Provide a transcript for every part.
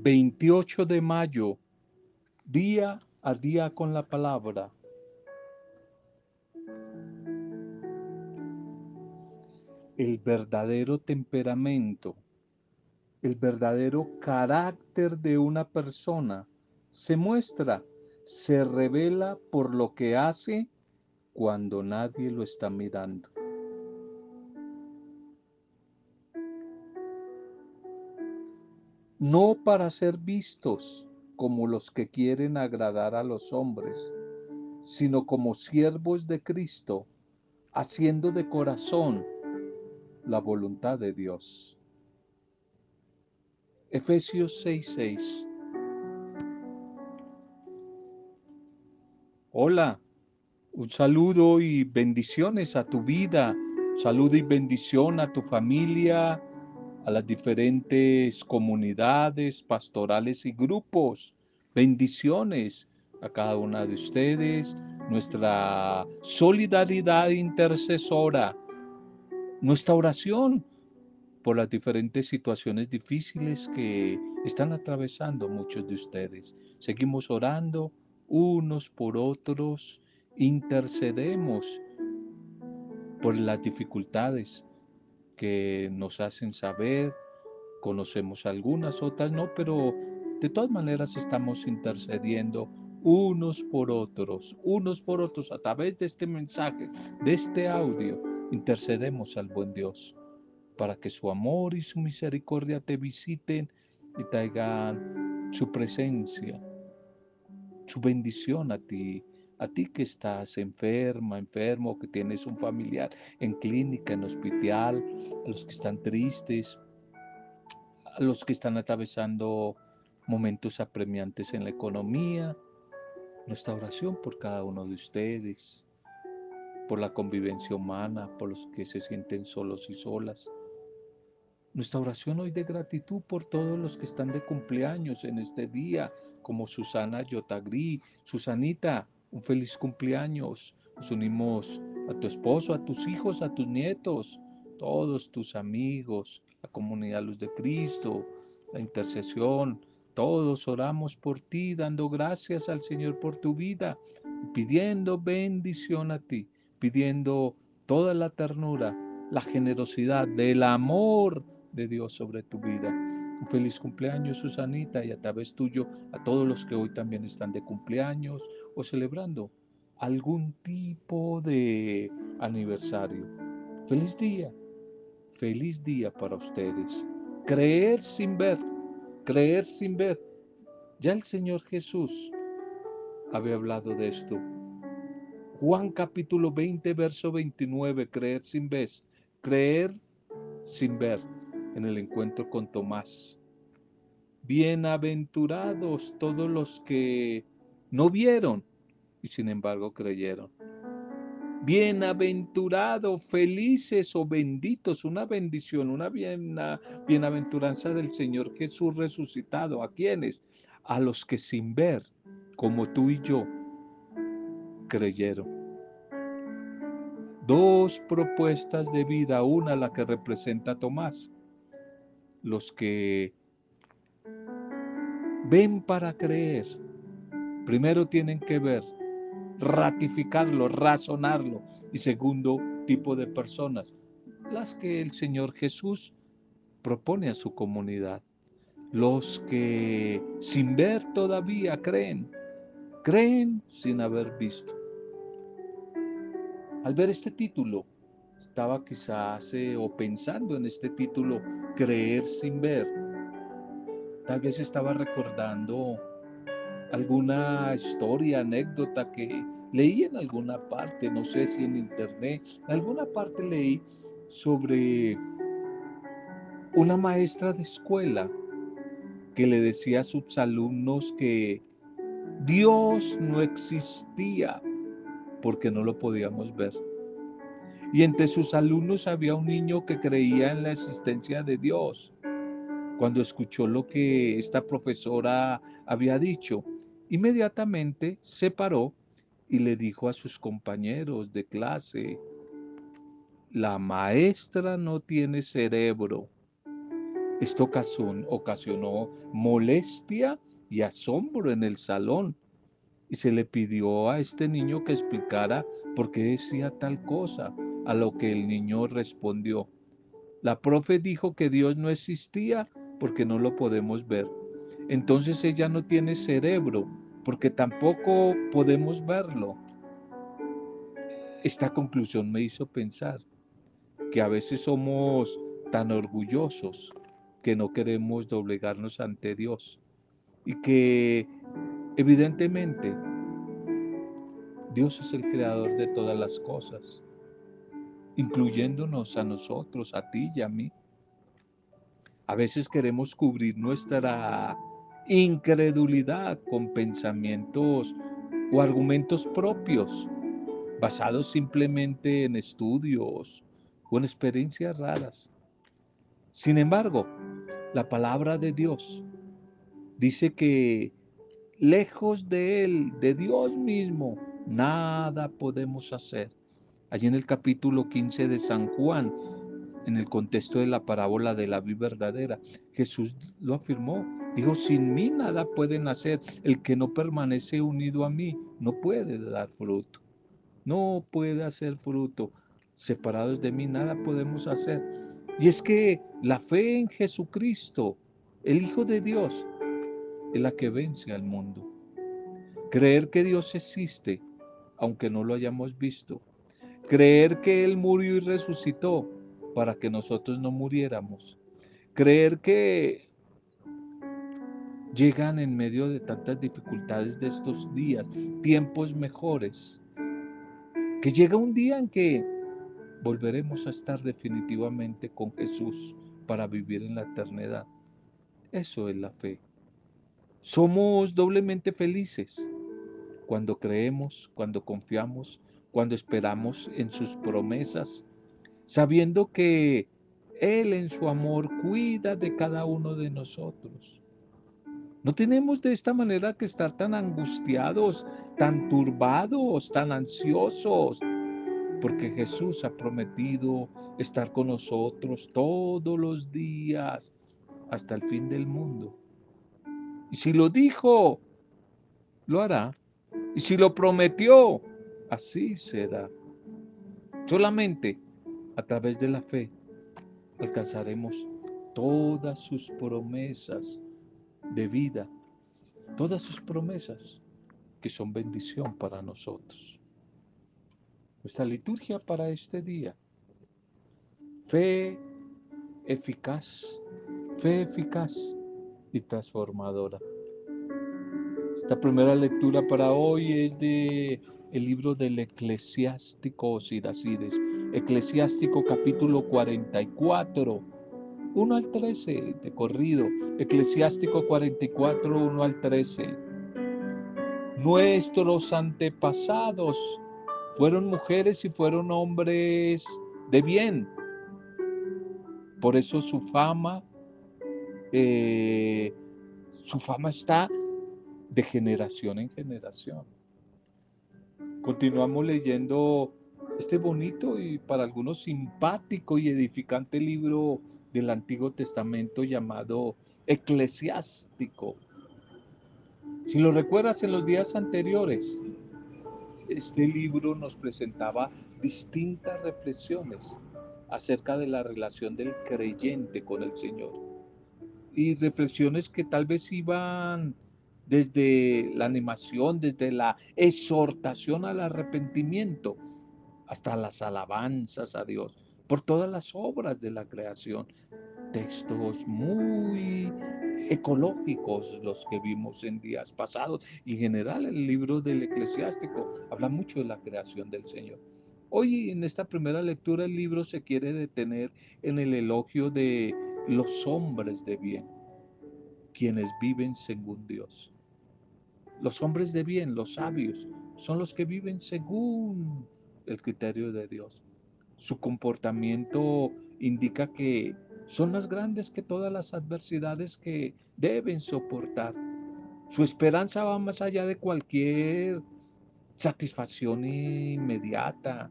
28 de mayo, día a día con la palabra. El verdadero temperamento, el verdadero carácter de una persona se muestra, se revela por lo que hace cuando nadie lo está mirando. No para ser vistos como los que quieren agradar a los hombres, sino como siervos de Cristo, haciendo de corazón la voluntad de Dios. Efesios 6:6 Hola, un saludo y bendiciones a tu vida, saludo y bendición a tu familia, a las diferentes comunidades pastorales y grupos. Bendiciones a cada una de ustedes, nuestra solidaridad intercesora, nuestra oración por las diferentes situaciones difíciles que están atravesando muchos de ustedes. Seguimos orando unos por otros, intercedemos por las dificultades que nos hacen saber, conocemos algunas, otras no, pero de todas maneras estamos intercediendo unos por otros, unos por otros a través de este mensaje, de este audio, intercedemos al buen Dios para que su amor y su misericordia te visiten y traigan su presencia, su bendición a ti, a ti que estás enferma, enfermo, que tienes un familiar en clínica, en hospital, a los que están tristes, a los que están atravesando momentos apremiantes en la economía. Nuestra oración por cada uno de ustedes, por la convivencia humana, por los que se sienten solos y solas. Nuestra oración hoy de gratitud por todos los que están de cumpleaños en este día, como Susana Yotagri, Susanita, un feliz cumpleaños. Nos unimos a tu esposo, a tus hijos, a tus nietos, todos tus amigos, la comunidad Luz de Cristo, la intercesión. Todos oramos por ti, dando gracias al Señor por tu vida, pidiendo bendición a ti, pidiendo toda la ternura, la generosidad del amor de Dios sobre tu vida. Un feliz cumpleaños, Susanita, y a través tuyo a todos los que hoy también están de cumpleaños o celebrando algún tipo de aniversario. Feliz día, feliz día para ustedes. Creer sin ver, creer sin ver. Ya el Señor Jesús había hablado de esto. Juan capítulo 20, verso 29, creer sin ver, creer sin ver en el encuentro con Tomás. Bienaventurados todos los que no vieron y sin embargo creyeron. Bienaventurados, felices o benditos, una bendición, una, bienaventuranza del Señor Jesús resucitado. ¿A quienes? A los que sin ver, como tú y yo, creyeron dos propuestas de vida, una la que representa Tomás, los que ven para creer, primero tienen que ver, ratificarlo, razonarlo, y segundo tipo de personas, las que el Señor Jesús propone a su comunidad, los que sin ver todavía creen, creen sin haber visto. Al ver este título, estaba quizás o pensando en este título, creer sin ver. Tal vez estaba recordando alguna historia, anécdota que leí en alguna parte, no sé si en internet, en alguna parte leí sobre una maestra de escuela que le decía a sus alumnos que Dios no existía porque no lo podíamos ver. Y entre sus alumnos había un niño que creía en la existencia de Dios. Cuando escuchó lo que esta profesora había dicho, inmediatamente se paró y le dijo a sus compañeros de clase, la maestra no tiene cerebro. Esto ocasionó molestia y asombro en el salón y se le pidió a este niño que explicara por qué decía tal cosa, a lo que el niño respondió. La profe dijo que Dios no existía porque no lo podemos ver. Entonces ella no tiene cerebro porque tampoco podemos verlo. Esta conclusión me hizo pensar que a veces somos tan orgullosos que no queremos doblegarnos ante Dios y que evidentemente Dios es el creador de todas las cosas, incluyéndonos a nosotros, a ti y a mí. A veces queremos cubrir nuestra incredulidad con pensamientos o argumentos propios, basados simplemente en estudios o en experiencias raras. Sin embargo, la palabra de Dios dice que lejos de Él, de Dios mismo, nada podemos hacer. Allí en el capítulo 15 de San Juan, en el contexto de la parábola de la vida verdadera, Jesús lo afirmó. Dijo, sin mí nada pueden hacer. El que no permanece unido a mí no puede dar fruto. No puede hacer fruto. Separados de mí nada podemos hacer. Y es que la fe en Jesucristo, el Hijo de Dios, es la que vence al mundo. Creer que Dios existe aunque no lo hayamos visto. Creer que Él murió y resucitó para que nosotros no muriéramos. Creer que llegan en medio de tantas dificultades de estos días, tiempos mejores, que llega un día en que volveremos a estar definitivamente con Jesús para vivir en la eternidad. Eso es la fe. Somos doblemente felices cuando creemos, cuando confiamos, cuando esperamos en sus promesas, sabiendo que Él en su amor cuida de cada uno de nosotros. No tenemos de esta manera que estar tan angustiados, tan turbados, tan ansiosos, porque Jesús ha prometido estar con nosotros todos los días hasta el fin del mundo. Y si lo dijo, lo hará. Y si lo prometió, así será. Solamente a través de la fe alcanzaremos todas sus promesas de vida, todas sus promesas que son bendición para nosotros. Nuestra liturgia para este día, fe eficaz, fe eficaz y transformadora. La primera lectura para hoy es de el libro del eclesiástico Siracides, eclesiástico capítulo 44, 1 al 13 de corrido, eclesiástico 44, 1 al 13. Nuestros antepasados fueron mujeres y fueron hombres de bien. Por eso su fama, eh, su fama está de generación en generación. Continuamos leyendo este bonito y para algunos simpático y edificante libro del Antiguo Testamento llamado Eclesiástico. Si lo recuerdas en los días anteriores, este libro nos presentaba distintas reflexiones acerca de la relación del creyente con el Señor. Y reflexiones que tal vez iban desde la animación, desde la exhortación al arrepentimiento, hasta las alabanzas a Dios, por todas las obras de la creación. Textos muy ecológicos los que vimos en días pasados y en general el libro del eclesiástico habla mucho de la creación del Señor. Hoy en esta primera lectura el libro se quiere detener en el elogio de los hombres de bien, quienes viven según Dios. Los hombres de bien, los sabios, son los que viven según el criterio de Dios. Su comportamiento indica que son más grandes que todas las adversidades que deben soportar. Su esperanza va más allá de cualquier satisfacción inmediata.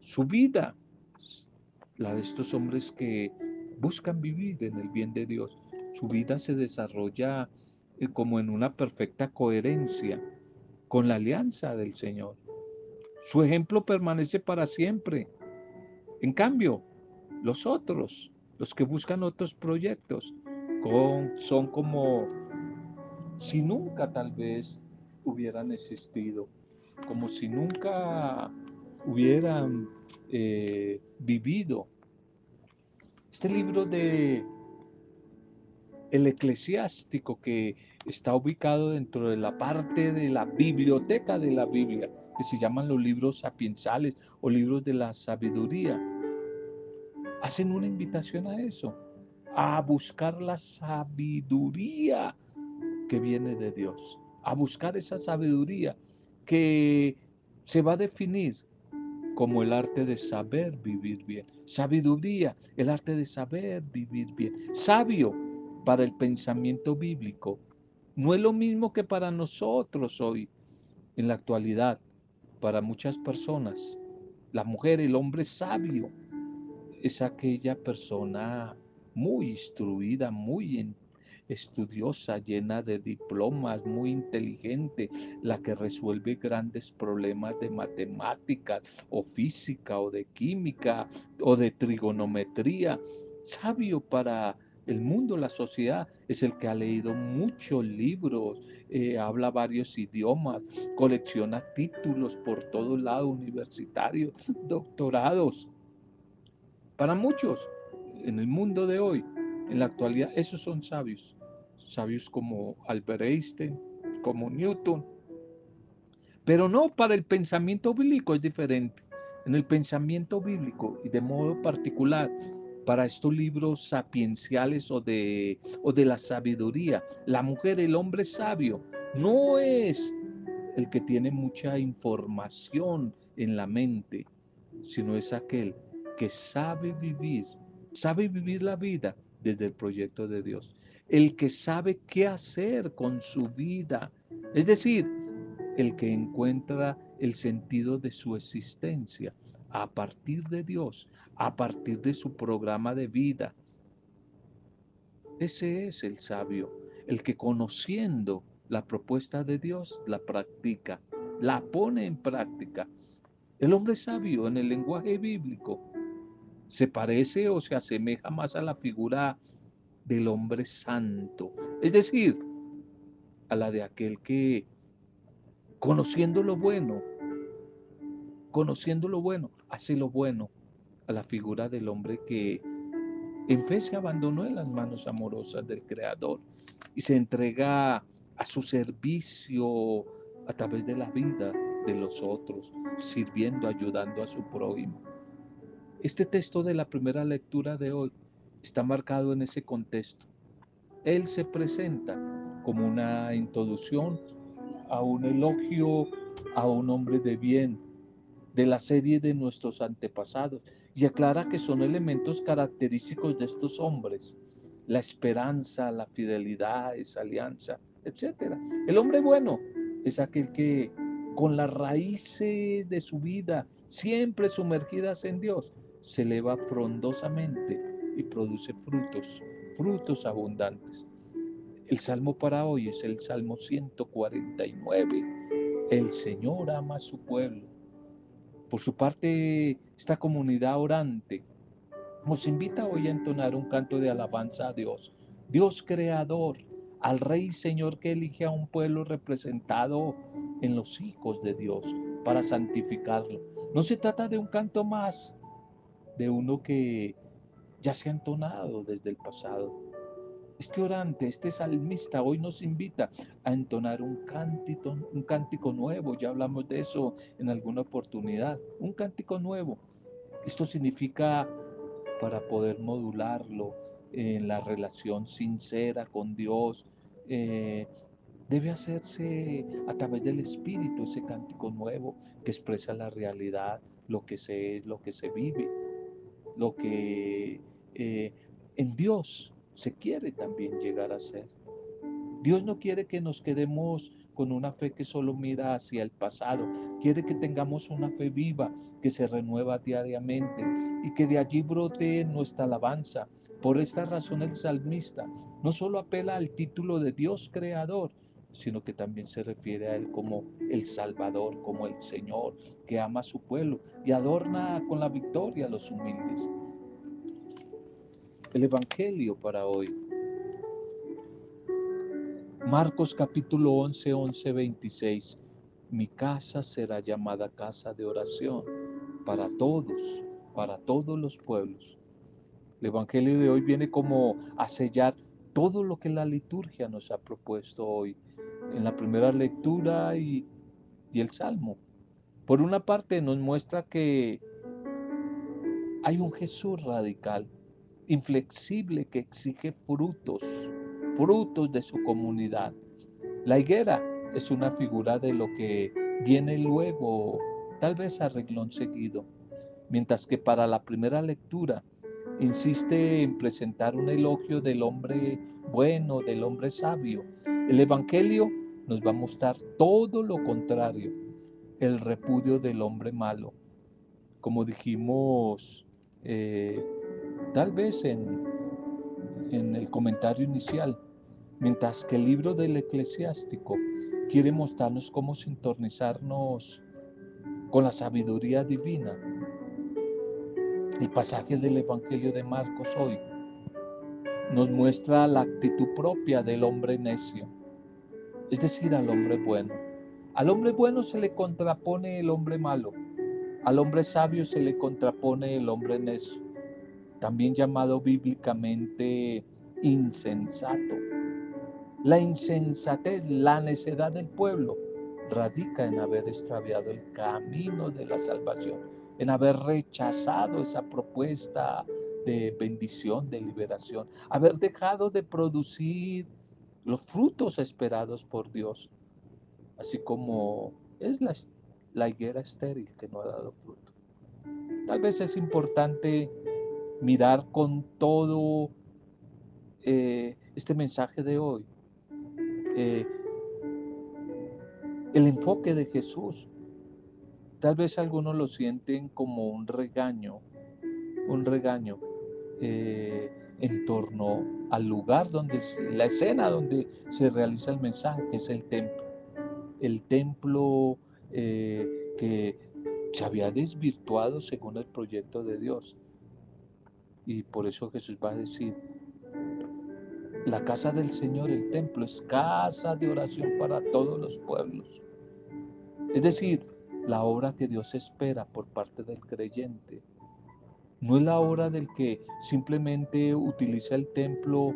Su vida, la de estos hombres que buscan vivir en el bien de Dios. Su vida se desarrolla eh, como en una perfecta coherencia con la alianza del Señor. Su ejemplo permanece para siempre. En cambio, los otros, los que buscan otros proyectos, son como si nunca tal vez hubieran existido, como si nunca hubieran eh, vivido. Este libro de el eclesiástico que está ubicado dentro de la parte de la biblioteca de la Biblia, que se llaman los libros sapiensales o libros de la sabiduría, hacen una invitación a eso, a buscar la sabiduría que viene de Dios, a buscar esa sabiduría que se va a definir como el arte de saber vivir bien. Sabiduría, el arte de saber vivir bien. Sabio para el pensamiento bíblico. No es lo mismo que para nosotros hoy, en la actualidad, para muchas personas. La mujer, el hombre sabio, es aquella persona muy instruida, muy estudiosa, llena de diplomas, muy inteligente, la que resuelve grandes problemas de matemáticas o física o de química o de trigonometría. Sabio para el mundo, la sociedad, es el que ha leído muchos libros, eh, habla varios idiomas, colecciona títulos por todo lado, universitarios, doctorados. Para muchos, en el mundo de hoy, en la actualidad, esos son sabios sabios como Albert Einstein, como Newton. Pero no para el pensamiento bíblico es diferente. En el pensamiento bíblico y de modo particular para estos libros sapienciales o de, o de la sabiduría, la mujer, el hombre sabio, no es el que tiene mucha información en la mente, sino es aquel que sabe vivir, sabe vivir la vida desde el proyecto de Dios. El que sabe qué hacer con su vida, es decir, el que encuentra el sentido de su existencia a partir de Dios, a partir de su programa de vida. Ese es el sabio, el que conociendo la propuesta de Dios la practica, la pone en práctica. El hombre sabio en el lenguaje bíblico se parece o se asemeja más a la figura del hombre santo, es decir, a la de aquel que, conociendo lo bueno, conociendo lo bueno, hace lo bueno, a la figura del hombre que en fe se abandonó en las manos amorosas del Creador y se entrega a su servicio a través de la vida de los otros, sirviendo, ayudando a su prójimo. Este texto de la primera lectura de hoy está marcado en ese contexto. Él se presenta como una introducción a un elogio a un hombre de bien de la serie de nuestros antepasados y aclara que son elementos característicos de estos hombres, la esperanza, la fidelidad, esa alianza, etc. El hombre bueno es aquel que con las raíces de su vida siempre sumergidas en Dios se eleva frondosamente y produce frutos, frutos abundantes. El salmo para hoy es el Salmo 149. El Señor ama a su pueblo. Por su parte, esta comunidad orante nos invita hoy a entonar un canto de alabanza a Dios, Dios creador, al Rey Señor que elige a un pueblo representado en los hijos de Dios para santificarlo. No se trata de un canto más, de uno que ya se ha entonado desde el pasado. Este orante, este salmista hoy nos invita a entonar un cántico, un cántico nuevo, ya hablamos de eso en alguna oportunidad, un cántico nuevo. Esto significa para poder modularlo en la relación sincera con Dios, eh, debe hacerse a través del Espíritu ese cántico nuevo que expresa la realidad, lo que se es, lo que se vive lo que eh, en Dios se quiere también llegar a ser. Dios no quiere que nos quedemos con una fe que solo mira hacia el pasado. Quiere que tengamos una fe viva que se renueva diariamente y que de allí brote nuestra alabanza, Por esta razón el salmista no solo apela al título de Dios creador, sino que también se refiere a Él como el Salvador, como el Señor, que ama a su pueblo y adorna con la victoria a los humildes. El Evangelio para hoy. Marcos capítulo 11, 11, 26. Mi casa será llamada casa de oración para todos, para todos los pueblos. El Evangelio de hoy viene como a sellar todo lo que la liturgia nos ha propuesto hoy en la primera lectura y, y el Salmo. Por una parte nos muestra que hay un Jesús radical, inflexible, que exige frutos, frutos de su comunidad. La higuera es una figura de lo que viene luego, tal vez a reglón seguido, mientras que para la primera lectura insiste en presentar un elogio del hombre bueno, del hombre sabio. El Evangelio nos va a mostrar todo lo contrario, el repudio del hombre malo. Como dijimos eh, tal vez en, en el comentario inicial, mientras que el libro del eclesiástico quiere mostrarnos cómo sintonizarnos con la sabiduría divina el pasaje del Evangelio de Marcos hoy nos muestra la actitud propia del hombre necio, es decir, al hombre bueno. Al hombre bueno se le contrapone el hombre malo, al hombre sabio se le contrapone el hombre necio, también llamado bíblicamente insensato. La insensatez, la necedad del pueblo, radica en haber extraviado el camino de la salvación en haber rechazado esa propuesta de bendición, de liberación, haber dejado de producir los frutos esperados por Dios, así como es la, higuera estéril que no ha dado fruto. Tal vez es importante mirar con todo eh, este mensaje de hoy, eh, el enfoque de Jesús Tal vez algunos lo sienten como un regaño, un regaño eh, en torno al lugar donde, la escena donde se realiza el mensaje, que es el templo. El templo que se había desvirtuado según el proyecto de Dios. Y por eso Jesús va a decir, la casa del Señor, el templo, es casa de oración para todos los pueblos. Es decir, la obra que Dios espera por parte del creyente. No es la obra del que simplemente utiliza el templo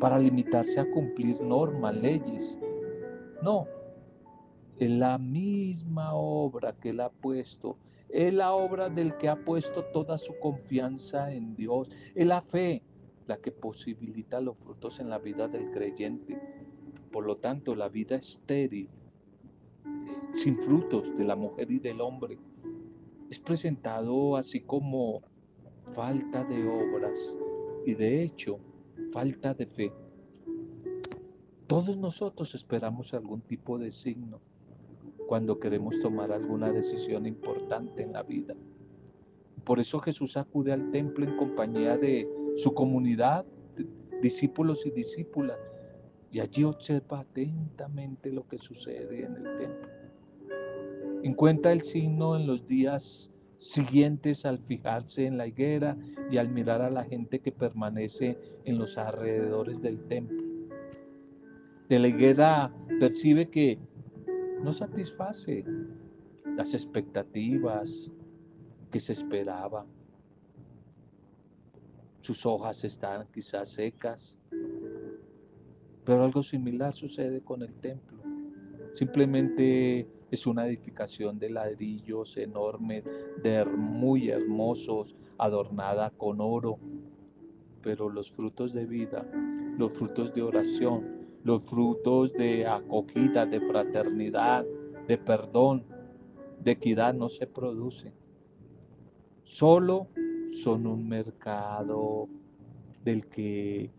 para limitarse a cumplir normas, leyes. No, es la misma obra que Él ha puesto. Es la obra del que ha puesto toda su confianza en Dios. Es la fe la que posibilita los frutos en la vida del creyente. Por lo tanto, la vida estéril sin frutos de la mujer y del hombre. Es presentado así como falta de obras y de hecho falta de fe. Todos nosotros esperamos algún tipo de signo cuando queremos tomar alguna decisión importante en la vida. Por eso Jesús acude al templo en compañía de su comunidad, discípulos y discípulas, y allí observa atentamente lo que sucede en el templo. Encuentra el signo en los días siguientes al fijarse en la higuera y al mirar a la gente que permanece en los alrededores del templo. De la higuera percibe que no satisface las expectativas que se esperaban. Sus hojas están quizás secas, pero algo similar sucede con el templo. Simplemente es una edificación de ladrillos enormes, de muy hermosos, adornada con oro. Pero los frutos de vida, los frutos de oración, los frutos de acogida, de fraternidad, de perdón, de equidad no se producen. Solo son un mercado del que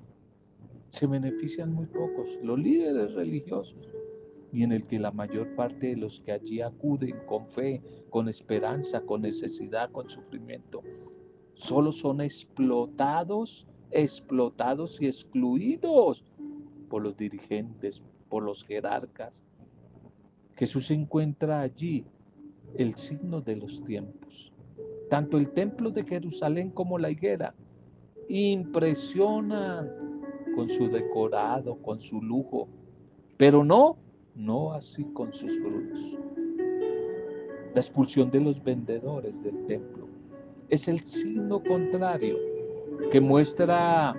se benefician muy pocos, los líderes religiosos y en el que la mayor parte de los que allí acuden con fe, con esperanza, con necesidad, con sufrimiento, solo son explotados explotados y excluidos por los dirigentes, por los jerarcas. Jesús encuentra allí el signo de los tiempos. Tanto el templo de Jerusalén como la higuera impresionan con su decorado, con su lujo, pero no, no así con sus frutos. La expulsión de los vendedores del templo es el signo contrario que muestra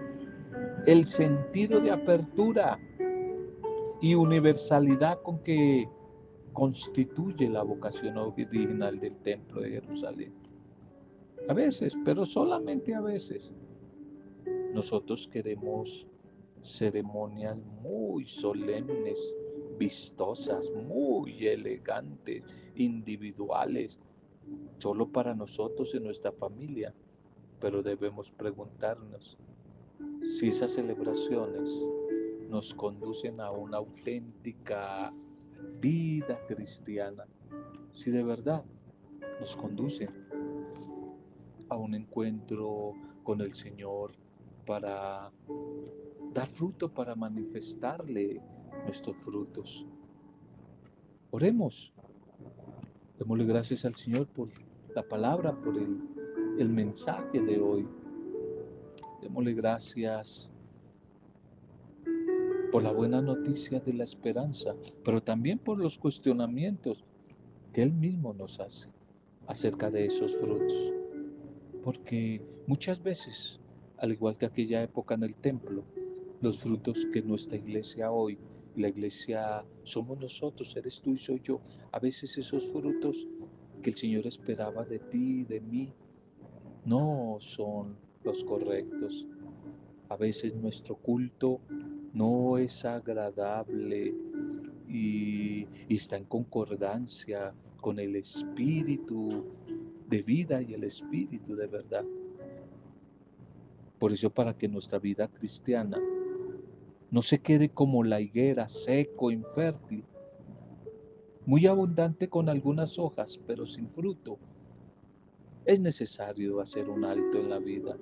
el sentido de apertura y universalidad con que constituye la vocación original del templo de Jerusalén. A veces, pero solamente a veces, nosotros queremos ceremonias muy solemnes, vistosas, muy elegantes, individuales, solo para nosotros y nuestra familia. Pero debemos preguntarnos si esas celebraciones nos conducen a una auténtica vida cristiana, si de verdad nos conducen a un encuentro con el Señor para dar fruto, para manifestarle nuestros frutos. Oremos. Démosle gracias al Señor por la palabra, por el, el mensaje de hoy. Démosle gracias por la buena noticia de la esperanza, pero también por los cuestionamientos que Él mismo nos hace acerca de esos frutos. Porque muchas veces, al igual que aquella época en el templo, los frutos que nuestra iglesia hoy, la iglesia somos nosotros, eres tú y soy yo, a veces esos frutos que el Señor esperaba de ti, de mí, no son los correctos. A veces nuestro culto no es agradable y, está en concordancia con el espíritu de vida y el espíritu de verdad. Por eso para que nuestra vida cristiana no se quede como la higuera, seco, infértil, muy abundante con algunas hojas, pero sin fruto, es necesario hacer un alto en la vida,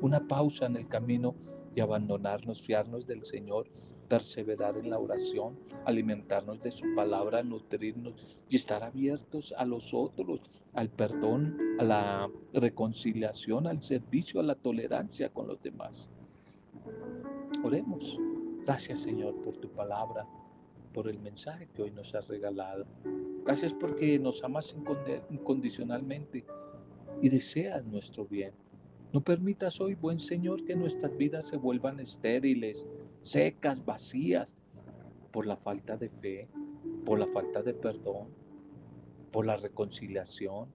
una pausa en el camino y abandonarnos, fiarnos del Señor, perseverar en la oración, alimentarnos de su palabra, nutrirnos y estar abiertos a los otros, al perdón, a la reconciliación, al servicio, a la tolerancia con los demás. Oremos. Gracias Señor por tu palabra, por el mensaje que hoy nos has regalado. Gracias porque nos amas incondicionalmente y deseas nuestro bien. No permitas hoy, buen Señor, que nuestras vidas se vuelvan estériles, secas, vacías, por la falta de fe, por la falta de perdón, por la reconciliación,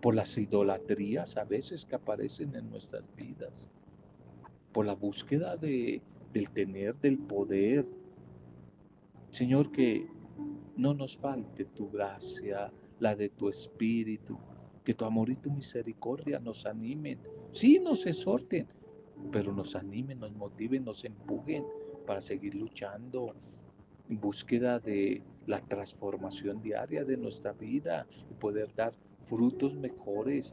por las idolatrías a veces que aparecen en nuestras vidas, por la búsqueda de, del tener, del poder. Señor, que no nos falte tu gracia, la de tu espíritu, que tu amor y tu misericordia nos animen. Sí, nos exhorten, pero nos animen, nos motiven, nos empujen para seguir luchando en búsqueda de la transformación diaria de nuestra vida y poder dar frutos mejores,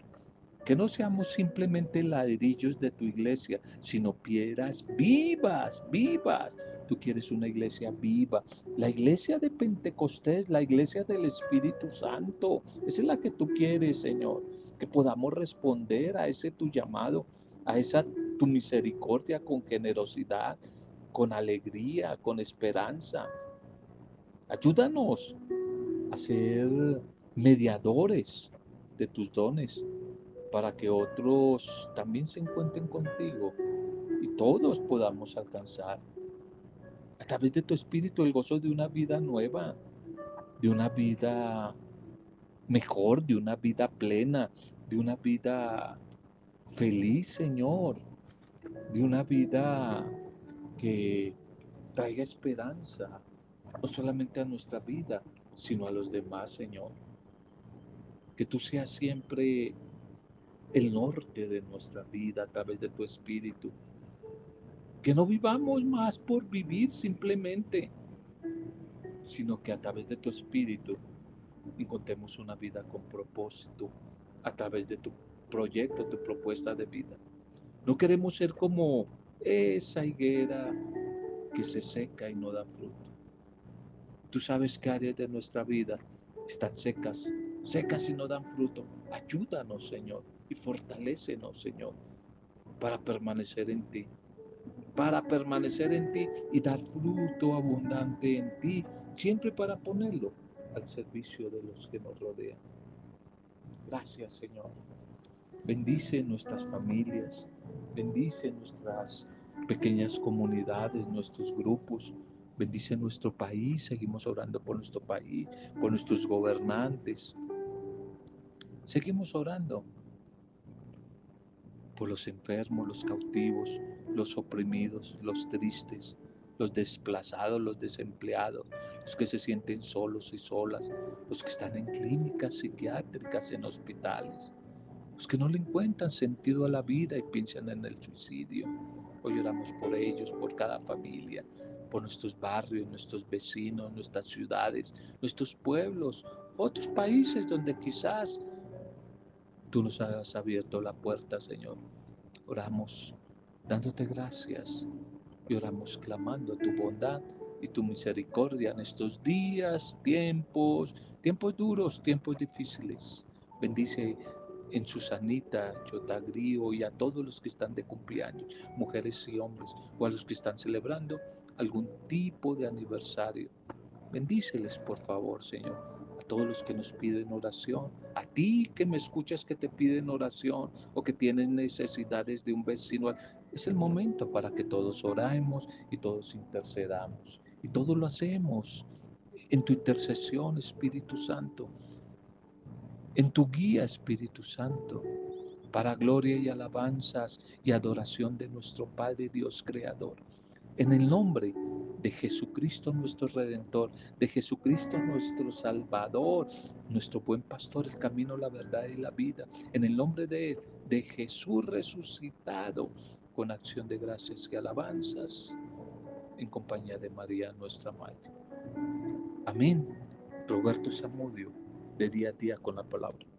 que no seamos simplemente ladrillos de tu iglesia, sino piedras vivas, vivas. Tú quieres una iglesia viva. La iglesia de Pentecostés, la iglesia del Espíritu Santo. Esa es la que tú quieres, Señor. Que podamos responder a ese tu llamado, a esa tu misericordia con generosidad, con alegría, con esperanza. Ayúdanos a ser mediadores de tus dones para que otros también se encuentren contigo y todos podamos alcanzar través de tu espíritu el gozo de una vida nueva, de una vida mejor, de una vida plena, de una vida feliz, Señor, de una vida que traiga esperanza, no solamente a nuestra vida, sino a los demás, Señor. Que tú seas siempre el norte de nuestra vida a través de tu espíritu. Que no vivamos más por vivir simplemente, sino que a través de tu espíritu encontremos una vida con propósito, a través de tu proyecto, tu propuesta de vida. No queremos ser como esa higuera que se seca y no da fruto. Tú sabes que áreas de nuestra vida están secas, secas y no dan fruto. Ayúdanos, Señor, y fortalécenos, Señor, para permanecer en ti, para permanecer en ti y dar fruto abundante en ti, siempre para ponerlo al servicio de los que nos rodean. Gracias, Señor. Bendice nuestras familias, bendice nuestras pequeñas comunidades, nuestros grupos, bendice nuestro país, seguimos orando por nuestro país, por nuestros gobernantes. Seguimos orando por los enfermos, los cautivos, los oprimidos, los tristes, los desplazados, los desempleados, los que se sienten solos y solas, los que están en clínicas psiquiátricas, en hospitales, los que no le encuentran sentido a la vida y piensan en el suicidio. Hoy oramos por ellos, por cada familia, por nuestros barrios, nuestros vecinos, nuestras ciudades, nuestros pueblos, otros países donde quizás tú nos has abierto la puerta, Señor. Oramos dándote gracias y oramos clamando tu bondad y tu misericordia en estos días, tiempos, tiempos duros, tiempos difíciles. Bendice en Susanita, Chotagrío y a todos los que están de cumpleaños, mujeres y hombres, o a los que están celebrando algún tipo de aniversario. Bendíceles, por favor, Señor. Todos los que nos piden oración, a ti que me escuchas que te piden oración o que tienen necesidades de un vecino, es el momento para que todos oremos y todos intercedamos. Y todo lo hacemos en tu intercesión, Espíritu Santo en tu guía, Espíritu Santo, para gloria y alabanzas y adoración de nuestro Padre Dios Creador. En el nombre de Jesucristo nuestro Redentor, de Jesucristo nuestro Salvador, nuestro buen pastor, el camino, la verdad y la vida. En el nombre de Él, de Jesús resucitado, con acción de gracias y alabanzas, en compañía de María nuestra Madre. Amén. Roberto Samudio de día a día con la palabra.